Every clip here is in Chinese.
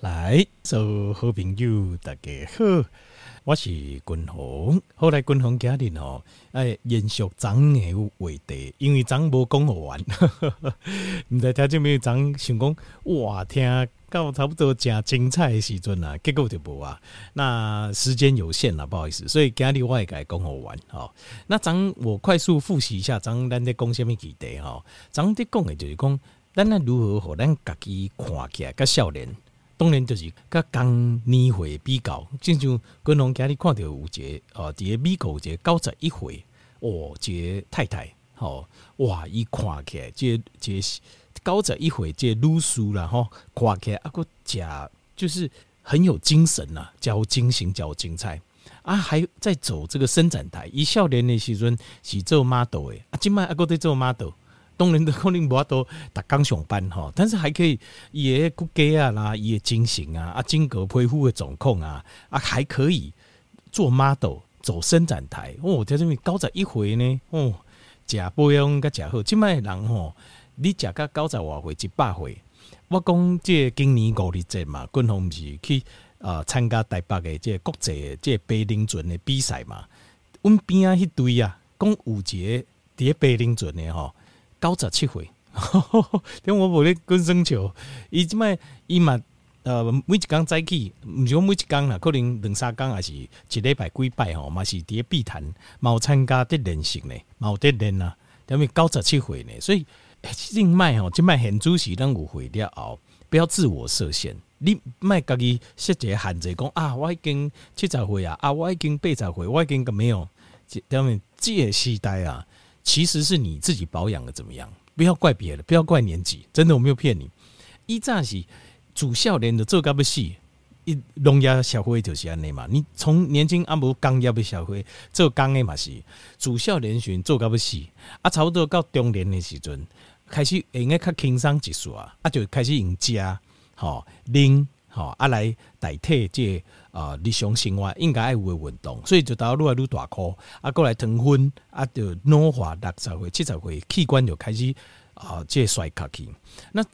来，所有好朋友大家好，我是君鸿。后来君鸿家庭哦，哎，延续昨的话题，因为昨无讲好完，唔知听见没有？昨想讲哇，听到差不多正精彩的时阵啊，结果就无啊。那时间有限了，不好意思，所以今日我也该讲好完。好，那昨我快速复习一下，昨咱在讲什么议题？哈，昨在讲的就是讲，咱如何和咱家己看起来，甲少年。当然就是甲刚年岁比较，就像君龙今日看到有一个哦，伫个美国一个九十一岁哦，一个太太，吼哇，伊看起来这这九十一岁这女士啦，吼看起来啊个食就是很有精神呐，较精神较精彩啊，还在走这个伸展台，伊少年的时阵是做 model 的，啊，今麦啊个在做 model。当然可能无法度逐工上班吼，但是还可以伊个骨骼啊啦，伊个精神啊，啊，整个皮肤的状况啊，啊，还可以做 model 走伸展台哦，在这边九十一岁呢哦，食保养甲食好，即卖人吼，你食甲九十外岁一百岁，我讲这今年五日节嘛，军方毋是去啊参加台北的这国际的这白领船的比赛嘛，阮边啊迄队啊，讲有一个伫白领船的吼。九十七岁，点我无咧跟生球，伊即摆伊嘛呃每一工早起，毋是讲每一工啦，可能两三工，还是一礼拜几摆吼，嘛是伫咧碧潭，嘛有参加啲练习呢，嘛有啲练啊，因为九十七岁呢，所以另卖吼，即摆现主时咱有会了后，不要自我设限，你卖家己设一个限制，讲啊，我已经七十岁啊，啊，我已经八十岁，我已经个没有，因为这个时代啊。其实是你自己保养的怎么样？不要怪别人，不要怪年纪，真的我没有骗你。一乍是主少年的做干不细，一农业社会就是安尼嘛。你从年轻阿无工业的社会做工的嘛是主少年选做干不细，啊，差不多到中年的时阵开始应该较轻松一数啊，啊就开始用食吼啉吼啊来代替这。啊，日常生活应该爱有运动，所以就到愈来愈大颗，啊，过来糖分，啊，就老化六十岁、七十岁，器官就开始啊，这衰卡去。那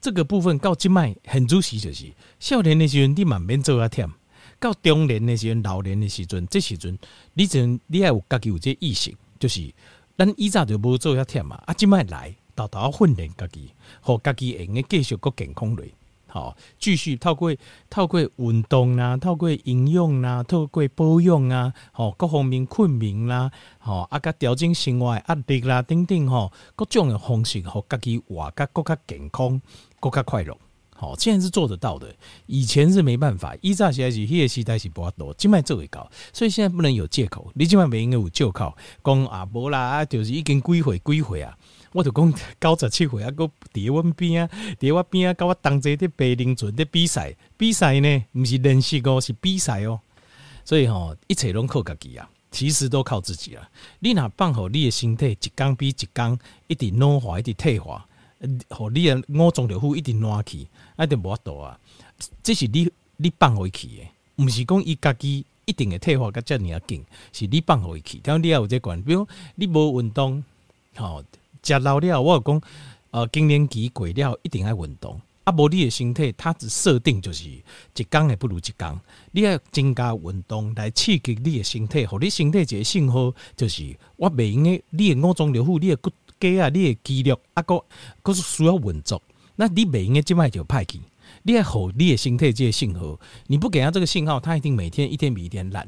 这个部分到即卖很主席就是，少年诶时阵你慢慢做啊忝，到中年诶时阵、老年的时阵，这时阵你阵你爱有家己有这意识，就是咱以前就无做遐忝嘛，啊，即卖来豆豆训练家己，互家己会用继续个健康类。好，继续透过透过运动啊，透过营养啊，透过保养啊，好各方面困眠啦，好啊个调整生活压力啦，等等吼，各种的方式，互家己活甲更加健康，更加快乐。好，现在是做得到的，以前是没办法。以前是迄个时代是无法度，今麦做会到，所以现在不能有借口。你今麦袂应该有借口，讲啊无啦，啊就是已经几岁几岁啊。我就讲九十七岁啊，搁伫阮边啊，伫我边啊，甲我同齐伫白领船伫比赛，比赛呢，毋是练习哦，是比赛哦。所以吼，一切拢靠家己啊，其实都靠自己啊。你若放互你的身体一工比一工一直老化，一直退化，互你的五脏六腑一直烂去，啊，就无法度啊。这是你你放回去的，毋是讲伊家己一定会退化甲遮尔啊紧，是你放回去。当你也有这关，比如你无运动，吼。食老了，我讲，呃，更年期过了，一定要运动。啊，无你的身体，它只设定就是一工还不如一工。你要增加运动来刺激你的身体，互你身体一个信号，就是我袂用的，你的五脏六腑，你的骨骼啊，你的肌肉啊，个个是需要运作。那你袂用的，即摆就歹去。你要互你的身体这个信号，你不给他这个信号，他一定每天一天比一天懒。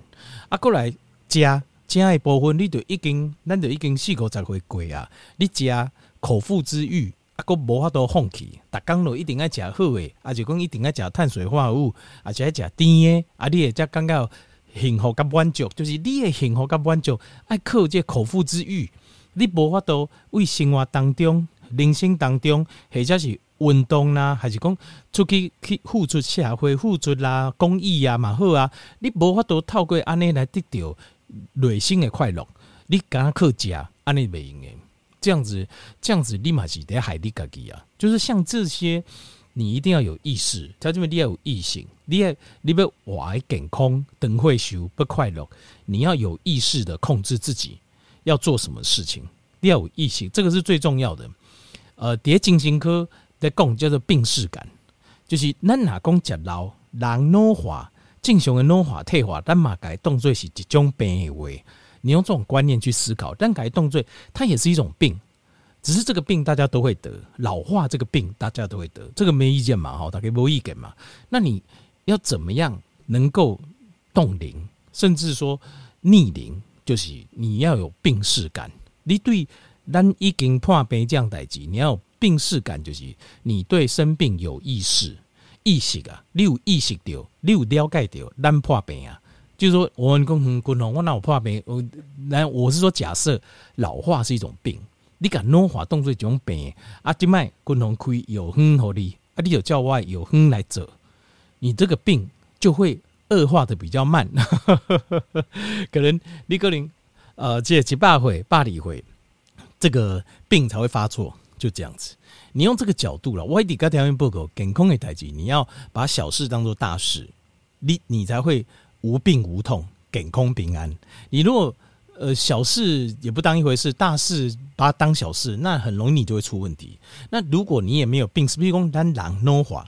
啊，过来加。食的部分，你就已经，咱就已经四五十岁过啊！你食口腹之欲，啊，阁无法度放弃。逐工都一定爱食好诶，啊，就讲一定爱食碳水化合物，而且爱食甜诶，啊，你会才感觉幸福甲满足，就是你诶幸福甲满足，爱靠这口腹之欲，你无法度为生活当中、人生当中，或者是运动啦，还是讲出去去付出社会、付出啦、公益啊嘛好啊，你无法度透过安尼来得到。内心的快乐，你敢靠食安尼袂用诶，这样子，这样子立马是得害你家己啊！就是像这些，你一定要有意识，在这边你要有意识，你要你要活健康，等会受不快乐，你要有意识的控制自己要做什么事情，你要有意识，这个是最重要的。呃，叠精神科在讲叫做病识感，就是咱若讲食老人老化，正常的老化退化，但嘛该当作是一种病的话，你用这种观念去思考，但该动作它也是一种病，只是这个病大家都会得，老化这个病大家都会得，这个没意见嘛，哈，大家没意见嘛。那你要怎么样能够冻龄，甚至说逆龄，就是你要有病识感。你对咱已经破病这样代志，你要有病识感，就是你对生病有意识、意识啊，你有意识到，你有了解到咱破病啊。就是说，我们共同共同，我哪有破病？我来，我是说，假设老化是一种病，你敢老化当作一种病啊？今麦共同开有哼好你啊，你就叫外有哼来走，你这个病就会恶化的比较慢，可能你可能。呃，这几百回、百里回，这个病才会发作，就这样子。你用这个角度了，我一个条件不够，健康的代志，你要把小事当做大事，你你才会无病无痛、健康平安。你如果呃小事也不当一回事，大事把它当小事，那很容易你就会出问题。那如果你也没有病，是不是讲咱人老化？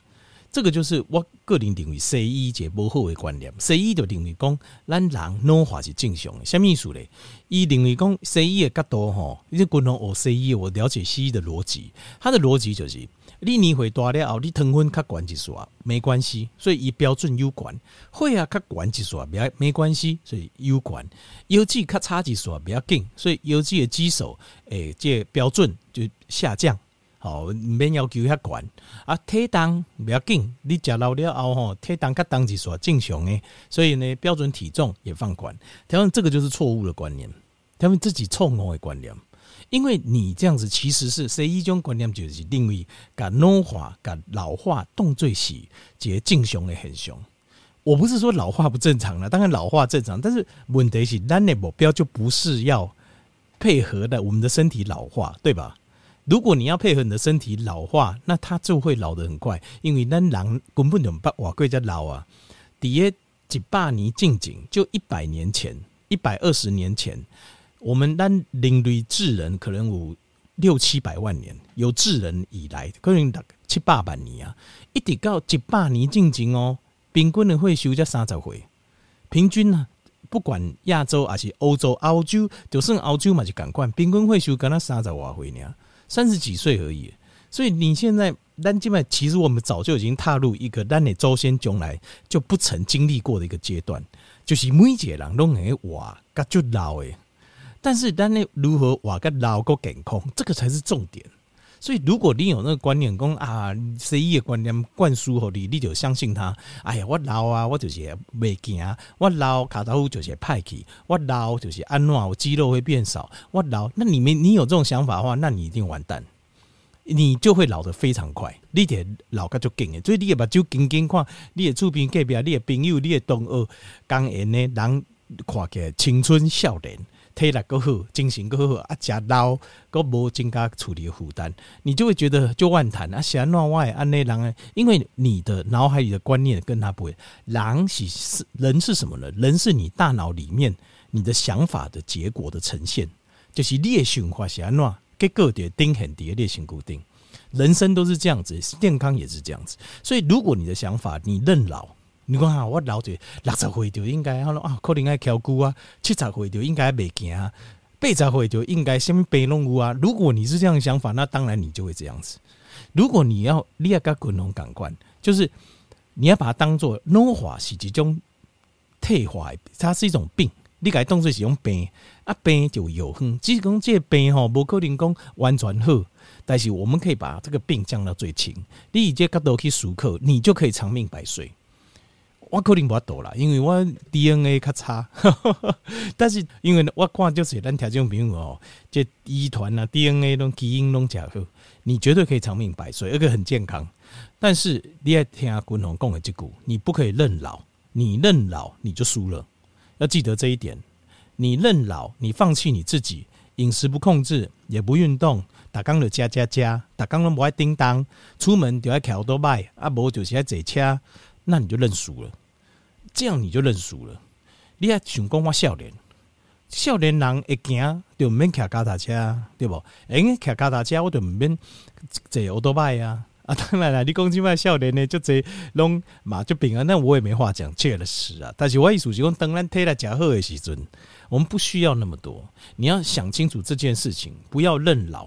这个就是我个人认为西医一个不好的观念。西医就认为讲，咱人老化是正常的。什么意思呢？伊认为讲西医的角度吼，你共同学西医，我了解西医的逻辑。他的逻辑就是，你年岁大了后，你糖分较悬一丝没关系，所以伊标准有悬；血压较悬一丝没没关系，所以有悬；腰肌较差一丝不要紧，所以腰肌的肌数诶，这标准就下降。好，毋免要求遐悬啊，体重不要紧，你食老了后吼，体重较重是说正常诶，所以呢，标准体重也放宽。他们这个就是错误的观念，他们自己错误的观念，因为你这样子其实是谁一种观念，就是认为甲老化、甲老化动作是一个正常的现象。我不是说老化不正常了，当然老化正常，但是问题是咱的目标就不是要配合的我们的身体老化，对吧？如果你要配合你的身体老化，那它就会老得很快，因为咱人根本就不瓦贵在老啊。底下几百年近景，就一百年前、一百二十年前，我们咱人类智人可能有六七百万年，有智人以来可能七八百年啊，一直到几百年近景哦，平均的会寿才三十岁，平均呢，不管亚洲还是欧洲、澳洲，就算澳洲嘛是共款，平均会寿跟他三十多岁呢。三十几岁而已，所以你现在咱基本其实我们早就已经踏入一个咱的祖先将来就不曾经历过的一个阶段，就是每一个人都会活甲就老诶。但是咱呢如何活甲老够健康，这个才是重点。所以如果你有那个观念，讲啊西医的观念灌输给你，你就相信他。哎呀，我老啊，我就是袂行，我老卡刀夫就是派去，我老就是安怎，我肌肉会变少，我老。那你们你有这种想法的话，那你一定完蛋，你就会老得非常快，你得老个就紧诶。所以你也把就紧紧看，你也厝边隔壁，你的朋友，你的同学，讲演呢，人看起来青春少年。体力够好，精神够好啊！食老够无增加处理负担，你就会觉得就万谈啊！喜欢乱外安内人，因为你的脑海里的观念跟他不会。人是是人是什么呢？人是你大脑里面你的想法的结果的呈现，就是你的想法是安怎，结果就定很叠列性固定。人生都是这样子，健康也是这样子。所以，如果你的想法你认老。你讲哈，我老者六十岁就应该啊，可能爱翘骨啊；七十岁就应该袂行，八十岁就应该什么病拢有啊。如果你是这样想法，那当然你就会这样子。如果你要你要跟滚龙感官，就是你要把它当做老化是一种退化，它是一种病。你该当作是一种病啊，病就有哼。只是讲这个病吼，无可能讲完全好，但是我们可以把这个病降到最轻。你以这角度去思考，你就可以长命百岁。我可能无法度啦，因为我 DNA 较差，但是因为我看就是咱听众朋友哦，这遗传啊 DNA 拢基因拢诚好，你绝对可以长命百岁，而且很健康。但是你要听阿君宏讲的这句，你不可以认老，你认老你就输了，要记得这一点。你认老，你放弃你自己，饮食不控制，也不运动，打工就加加加，打工拢不爱叮当，出门就爱骑多摆，啊无就是爱坐车。那你就认输了，这样你就认输了。你还想讲我少年，少年人会惊就唔免骑脚踏车，对不？哎，骑脚踏车我就唔免坐欧多拜啊。啊，当然了，你讲即摆少年呢，就这拢嘛就平安，那我也没话讲，确实啊。但是我意思是讲，当咱体力较好的时阵，我们不需要那么多。你要想清楚这件事情，不要认老，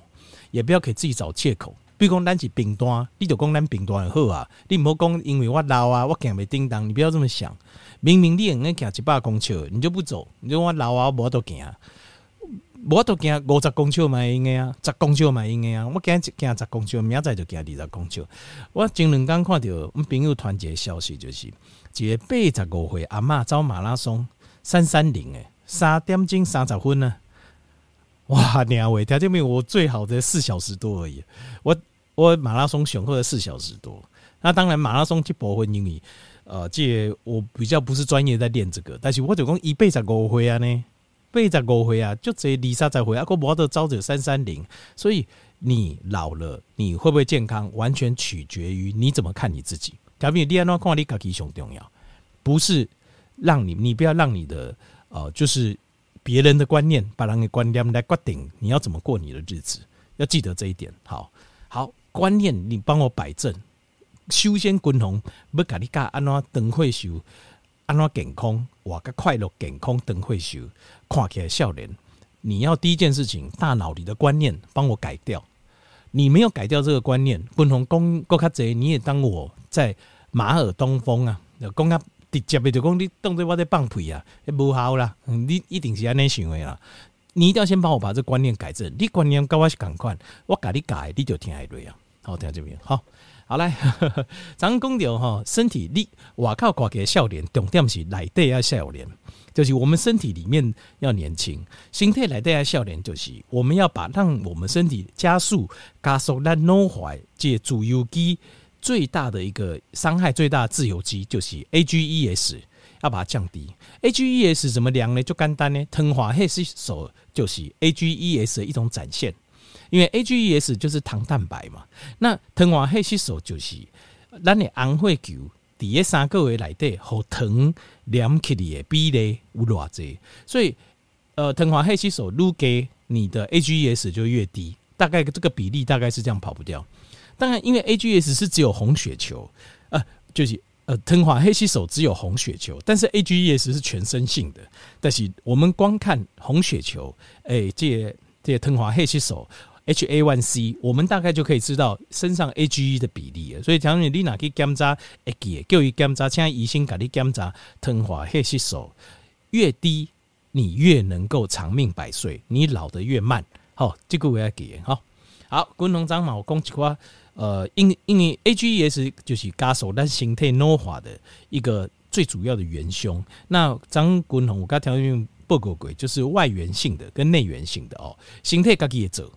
也不要给自己找借口。比如讲咱是平单，你就讲咱平单就好啊。你唔好讲因为我老啊，我行袂叮当，你不要这么想。明明你应该行一百公尺，你就不走，你就我老啊，我无都行。我都行五十公尺嘛，应该啊，十公尺嘛，应该啊。我今日行十公尺，明仔载就行二十公尺。我前两天看到我朋友团结消息，就是一个八十五岁阿嬷走马拉松三三零诶，三点钟三十分呢。哇，两位条件没我最好的四小时多而已。我我马拉松选课的四小时多。那当然马拉松去部分因为呃，这我比较不是专业在练这个，但是我就讲一八十五岁啊呢。八十五岁啊，就这二三十岁啊，个无得招着三三零，所以你老了，你会不会健康，完全取决于你怎么看你自己。假如你安怎看你自己上重要，不是让你，你不要让你的呃，就是别人的观念，把人的观念来决定你要怎么过你的日子，要记得这一点。好，好观念，你帮我摆正。修仙滚红，要甲你教安怎长岁寿，安怎健康，活个快乐健康长岁寿。看起来少年，你要第一件事情，大脑里的观念帮我改掉。你没有改掉这个观念，共同公国卡贼，你也当我在马耳东风啊，讲啊直接的就讲你当作我在放屁啊，无效啦，你一定是安尼想的啦。你一定要先帮我把这观念改正，你观念跟我是同款，我改你改，你就听下对啊。好，听这边好。好来，咱讲到哈身体力，外靠挂个少年，重点是内底要少年，就是我们身体里面要年轻，身体内底要少年，就是我们要把让我们身体加速加速咱脑坏，借自由基最大的一个伤害最大自由基就是 AGEs，要把它降低。AGEs 怎么量呢？就简单呢，糖化黑色素就是 AGEs 的一种展现。因为 AGEs 就是糖蛋白嘛，那糖化血色素就是咱的红血球第一三个月来的和糖连起的比例有偌济，所以呃糖化血色素越低，你的 AGEs 就越低，大概这个比例大概是这样跑不掉。当然，因为 AGEs 是只有红血球，呃，就是呃糖化血色素只有红血球，但是 AGEs 是全身性的。但是我们光看红血球，哎、欸，这这糖化血色素。HA1C，我们大概就可以知道身上 AGE 的比例了。所以，假如你哪去检查，会记，叫伊检查，现在医生给你检查，糖化血色素越低，你越能够长命百岁，你老得越慢。好，这个我要记。好，好，滚龙长嘛，我讲一句呃，因因为 AGEs 就是加速咱形态老化的一个最主要的元凶。那张滚龙，我刚条件报告过，就是外源性的跟内源性的哦，形态家己也走。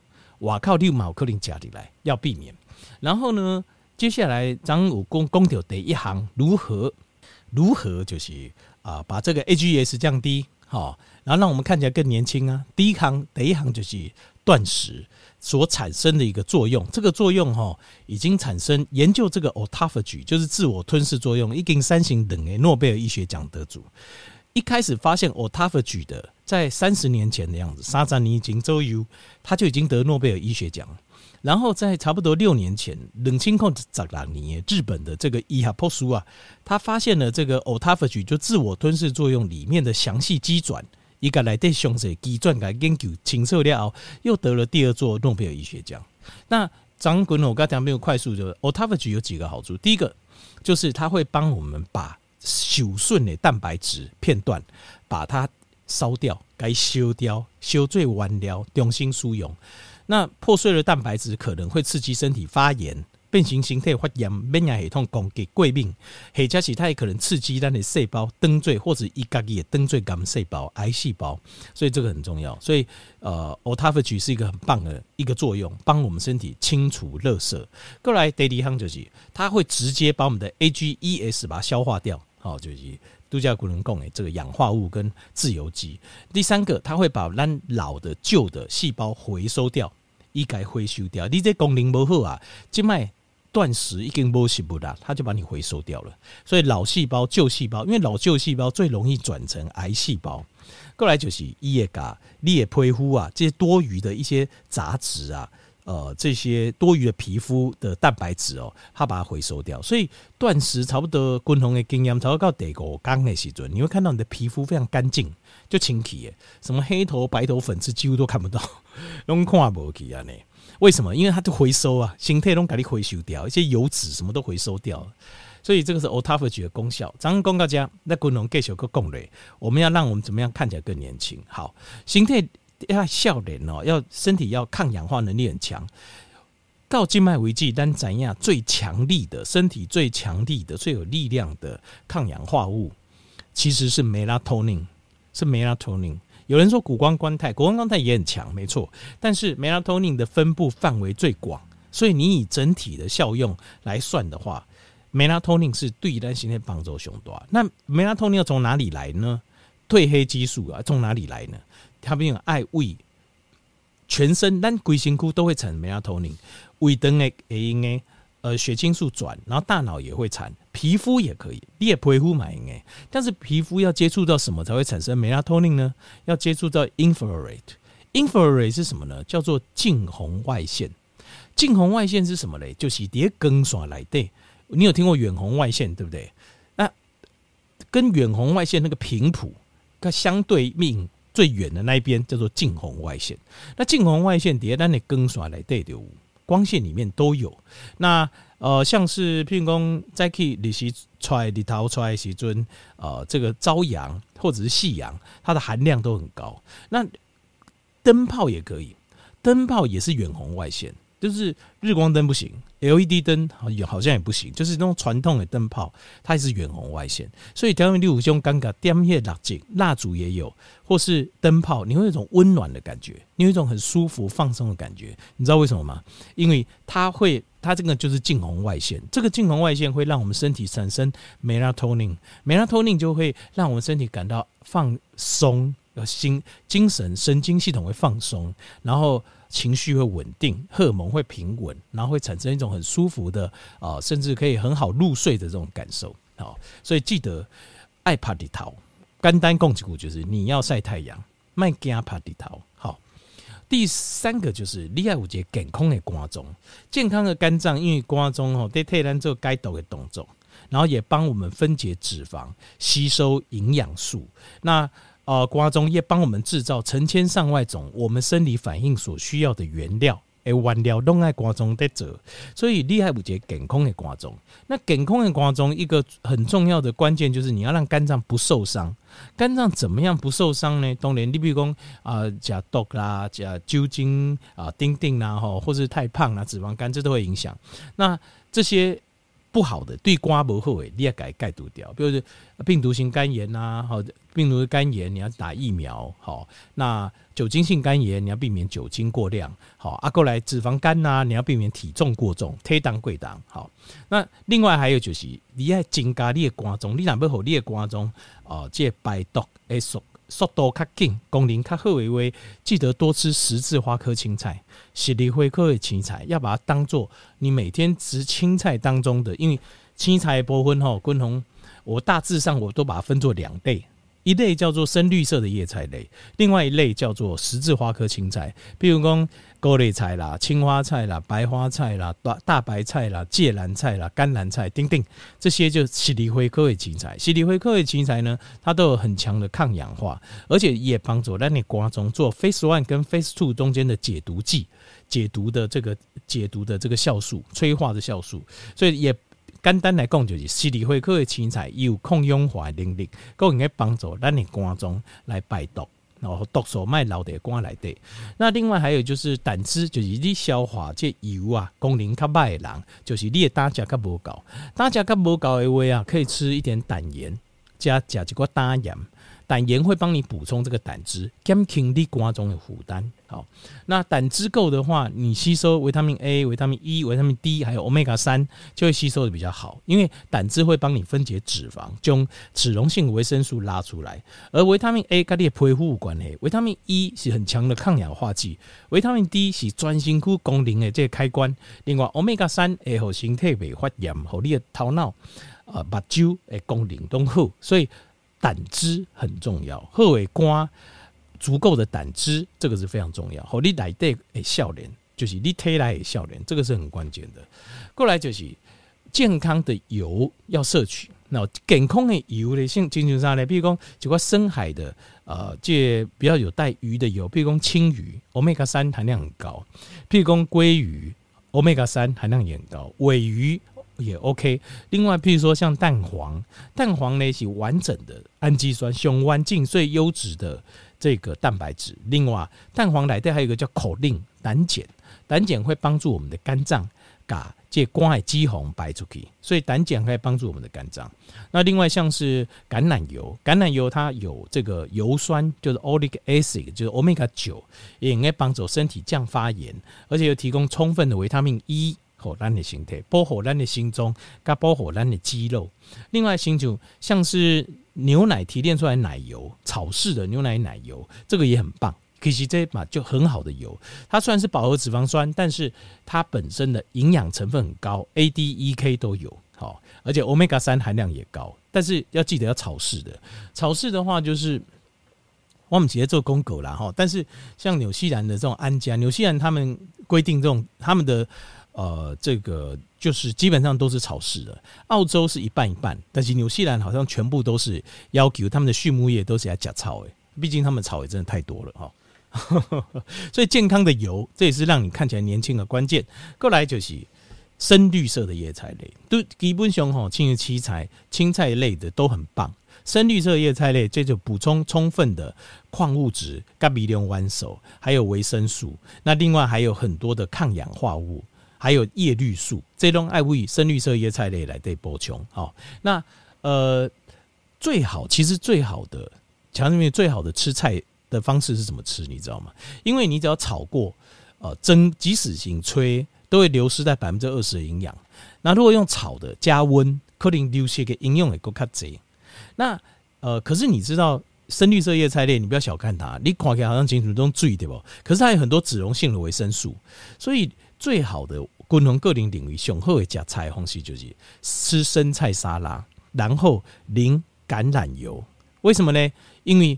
哇靠！六毛克林加里来要避免。然后呢，接下来张武公公调第一行如何如何就是啊，把这个 A G S 降低，好，然后让我们看起来更年轻啊。第一行第一行就是断食所产生的一个作用，这个作用哈已经产生研究这个 autophagy 就是自我吞噬作用，已经三型等诶诺贝尔医学奖得主。一开始发现 autophagy 的，在三十年前的样子，沙赞尼金周游他就已经得诺贝尔医学奖。然后在差不多六年前，冷清空扎拉尼日本的这个伊哈波苏啊，他发现了这个 autophagy 就自我吞噬作用里面的详细机转，一个来对详细机转来研究清楚了，又得了第二座诺贝尔医学奖。那张滚我刚才没有快速，就 autophagy 有几个好处，第一个就是它会帮我们把朽损的蛋白质片段，把它烧掉，该修掉，修最完了，重新输用。那破碎的蛋白质可能会刺激身体发炎、变形形态发炎、免疫系统攻击、过敏，或者是它也可能刺激咱的细胞登坠，或者一家己的登坠癌细胞、癌细胞。所以这个很重要。所以呃，autophagy 是一个很棒的一个作用，帮我们身体清除垃圾。过来第二项就是，它会直接把我们的 AGEs 把它消化掉。好，就是度假古人讲的这个氧化物跟自由基。第三个，它会把咱老的旧的细胞回收掉，一概回收掉。你这功能不好啊，静脉断食已经不行不啦，它就把你回收掉了。所以老细胞、旧细胞，因为老旧细胞最容易转成癌细胞。过来就是伊个，你的皮肤啊，这些多余的一些杂质啊。呃这些多余的皮肤的蛋白质哦，它把它回收掉。所以断食差不多均衡的经验，差不多到第五天的时阵，你会看到你的皮肤非常干净，就清气的，什么黑头白头粉刺几乎都看不到，拢看不起啊呢？为什么？因为它就回收啊，形态都给你回收掉，一些油脂什么都回收掉。所以这个是 autophagy 的功效。咱公告家那功能继续个攻略，我们要让我们怎么样看起来更年轻？好，形态要笑脸哦，要身体要抗氧化能力很强。到静脉为止，但怎样最强力的身体最强力的最有力量的抗氧化物，其实是 melatonin，是 melatonin。有人说谷胱甘肽，谷胱甘肽也很强，没错。但是 melatonin 的分布范围最广，所以你以整体的效用来算的话。Melatonin 是对单形态帮助熊多，那 Melatonin 要从哪里来呢？褪黑激素啊，从哪里来呢？它没有爱胃，全身咱龟形窟都会产 Melatonin，胃灯诶诶呃血清素转，然后大脑也会产，皮肤也可以，你也皮肤买诶，但是皮肤要接触到什么才会产生 Melatonin 呢？要接触到 infrared，infrared 是什么呢？叫做近红外线，近红外线是什么嘞？就是碟更耍来的。你有听过远红外线对不对？那跟远红外线那个频谱，它相对命最远的那一边叫做近红外线。那近红外线底下，那你更刷来对的，光线里面都有。那呃，像是譬如讲在可以日时出来日头出来时阵，呃，这个朝阳或者是夕阳，它的含量都很高。那灯泡也可以，灯泡也是远红外线。就是日光灯不行，LED 灯好也好像也不行，就是那种传统的灯泡，它也是远红外线。所以调用六五兄尴尬点叶蜡烛，蜡烛也有，或是灯泡，你会有一种温暖的感觉，你有一种很舒服放松的感觉。你知道为什么吗？因为它会，它这个就是近红外线，这个近红外线会让我们身体产生 melatonin，melatonin 就会让我们身体感到放松，心精神神经系统会放松，然后。情绪会稳定，荷尔蒙会平稳，然后会产生一种很舒服的啊，甚至可以很好入睡的这种感受。好，所以记得爱帕地头，肝丹共济股就是你要晒太阳，卖惊趴地头。好，第三个就是厉害五节健康的瓜中，健康的肝脏因为肝脏哦，得替咱做该做的动作，然后也帮我们分解脂肪，吸收营养素。那呃，瓜中也帮我们制造成千上万种我们生理反应所需要的原料，哎，原料都在瓜中在这，所以厉害不节健康的瓜中。那健康的瓜中一个很重要的关键就是你要让肝脏不受伤。肝脏怎么样不受伤呢？当然，你比如讲啊，加毒啦，加酒精啊，丁丁啦，吼，或是太胖啦，脂肪肝这都会影响。那这些。不好的对瓜不好诶，你也改盖毒掉。比如说病毒性肝炎呐，好，病毒的肝炎你要打疫苗，好。那酒精性肝炎你要避免酒精过量，好。啊，过来脂肪肝呐，你要避免体重过重，体重过重，好。那另外还有就是你要增加你的肝脏，你若要好你的肝脏哦，这排毒诶速速度较紧，功能较好的话，记得多吃十字花科青菜。十字花科的青菜，要把它当做你每天吃青菜当中的，因为青菜的部分吼，均衡，我大致上我都把它分作两类。一类叫做深绿色的叶菜类，另外一类叫做十字花科青菜，比如讲高丽菜啦、青花菜啦、白花菜啦、大大白菜啦、芥蓝菜啦、甘蓝菜，丁丁这些就蒺藜花科的青菜。蒺藜花科的青菜呢，它都有很强的抗氧化，而且也帮助让你瓜中做 face One 跟 face Two 中间的解毒剂，解毒的这个解毒的这个酵素，催化的酵素，所以也。简单来讲，就是蒺藜花科的青菜有抗氧化能力，够应该帮助咱的肝脏来排毒，然后毒素卖老的肝来的。那另外还有就是胆汁，就是你消化这油啊，功能较歹的人，就是你的胆汁较无够，胆汁较无够的话啊，可以吃一点胆盐，加加一个胆盐。胆盐会帮你补充这个胆汁，减轻你肝脏的负担。好，那胆汁够的话，你吸收维他命 A、维他命 E、维他命 D，还有 Omega 三，就会吸收的比较好。因为胆汁会帮你分解脂肪，将脂溶性维生素拉出来。而维他命 A 跟你的皮肤有关系，维他命 E 是很强的抗氧化剂，维他命 D 是专心区功能的这个开关。另外，Omega 三会让身体袂发炎，和你的头脑、呃、目睭的功能都好，所以。胆汁很重要，喝尾瓜足够的胆汁，这个是非常重要。好，你来对诶，笑脸就是你体内的笑脸，这个是很关键的。过来就是健康的油要摄取，那健康的油的性经济上呢，比如讲就个深海的呃，这比较有带鱼的油，比如讲青鱼，Omega 三含量很高；譬如讲鲑鱼，Omega 三含量也很高；尾鱼也 OK。另外，譬如说像蛋黄，蛋黄呢是完整的氨基酸，雄湾净最优质的这个蛋白质。另外，蛋黄来的还有一个叫口令胆碱，胆碱会帮助我们的肝脏把这光海肌红排出去，所以胆碱可以帮助我们的肝脏。那另外像是橄榄油，橄榄油它有这个油酸，就是 oleic acid，就是 omega 九，也应该帮助身体降发炎，而且又提供充分的维他命 E。火咱的形态，保护咱的心脏，加保护咱的肌肉。另外，星球像是牛奶提炼出来奶油，草式的牛奶奶油，这个也很棒。其实这嘛就很好的油，它虽然是饱和脂肪酸，但是它本身的营养成分很高，A、D、E、K 都有，好，而且 Omega 三含量也高。但是要记得要草式的，草式的话就是我们直接做公狗啦哈。但是像纽西兰的这种安家，纽西兰他们规定这种他们的。呃，这个就是基本上都是草式的。澳洲是一半一半，但是纽西兰好像全部都是要求他们的畜牧业都是要加草诶，毕竟他们草也真的太多了哈。所以健康的油，这也是让你看起来年轻的关键。过来就是深绿色的叶菜类，都基本上哈，青叶七菜、青菜类的都很棒。深绿色叶菜类，这就补充充分的矿物质、钙、铝、磷、烷、手，还有维生素。那另外还有很多的抗氧化物。还有叶绿素，这种爱为深绿色叶菜类来对补充。好，那呃，最好其实最好的，强里面最好的吃菜的方式是怎么吃？你知道吗？因为你只要炒过，呃，蒸，即使行吹，都会流失在百分之二十的营养。那如果用炒的，加温，可能流失的应用也够卡贼。那呃，可是你知道深绿色叶菜类，你不要小看它，你看起来好像清楚中注对不？可是它有很多脂溶性的维生素，所以最好的。不同个人领域，雄厚的加菜方式就是吃生菜沙拉，然后淋橄榄油。为什么呢？因为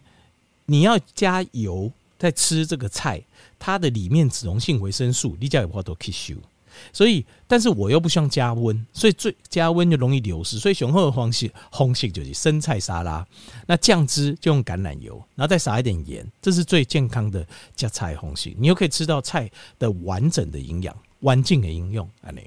你要加油在吃这个菜，它的里面脂溶性维生素你加有话都吸收。所以，但是我又不希望加温，所以最加温就容易流失。所以雄厚的方式方式就是生菜沙拉，那酱汁就用橄榄油，然后再撒一点盐，这是最健康的加菜方式。你又可以吃到菜的完整的营养。环境的应用安尼，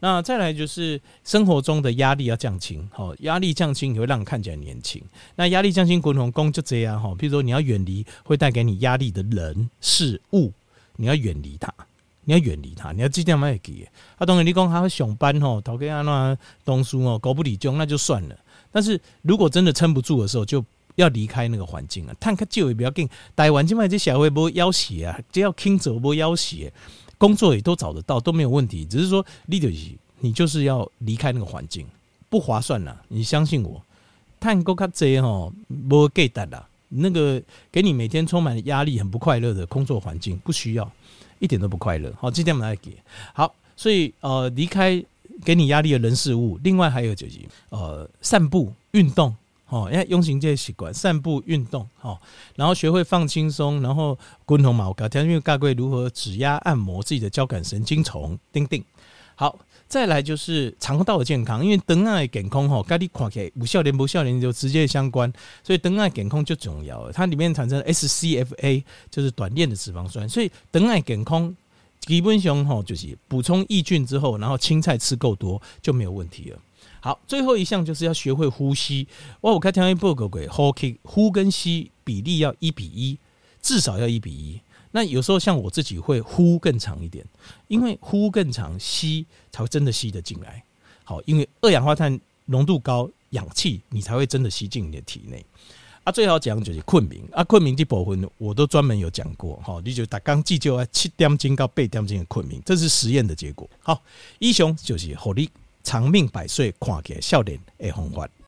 那再来就是生活中的压力要降轻，好，压力降轻也会让你看起来年轻。那压力降轻，滚筒功就这样哈。比如说，你要远离会带给你压力的人事物，你要远离它，你要远离它，你要记得买记。啊，当然你讲他会上班吼，头家那东书哦，搞不理中那就算了。但是如果真的撑不住的时候，就要离开那个环境了。探看就也比较紧，台湾现在这社会不要挟啊，只要轻走不要挟。工作也都找得到，都没有问题。只是说，leader，你就是要离开那个环境，不划算了。你相信我，探戈卡贼哈，不给单啦。那个给你每天充满压力、很不快乐的工作环境，不需要，一点都不快乐。好，今天我们来给好，所以呃，离开给你压力的人事物。另外还有就是呃，散步、运动。哦，要养成这些习惯，散步、运动，哦，然后学会放轻松，然后滚筒毛搞，调整盖柜如何指压按摩自己的交感神经丛，叮叮。好，再来就是肠道的健康，因为肠爱健康吼，跟你看起来无少年无少年就直接相关，所以肠爱健康就重要了。它里面产生 SCFA，就是短链的脂肪酸，所以肠爱健康基本上吼就是补充益菌之后，然后青菜吃够多就没有问题了。好，最后一项就是要学会呼吸。哇，我看听一报告过，呼吸呼跟吸比例要一比一，至少要一比一。那有时候像我自己会呼更长一点，因为呼更长，吸才会真的吸得进来。好，因为二氧化碳浓度高，氧气你才会真的吸进你的体内。啊，最好讲就是困眠啊，困眠这部分我都专门有讲过。哈，你就打刚记就要七点钟到八点钟的困眠，这是实验的结果。好，以上就是火力。长命百岁，看起来少年的方法。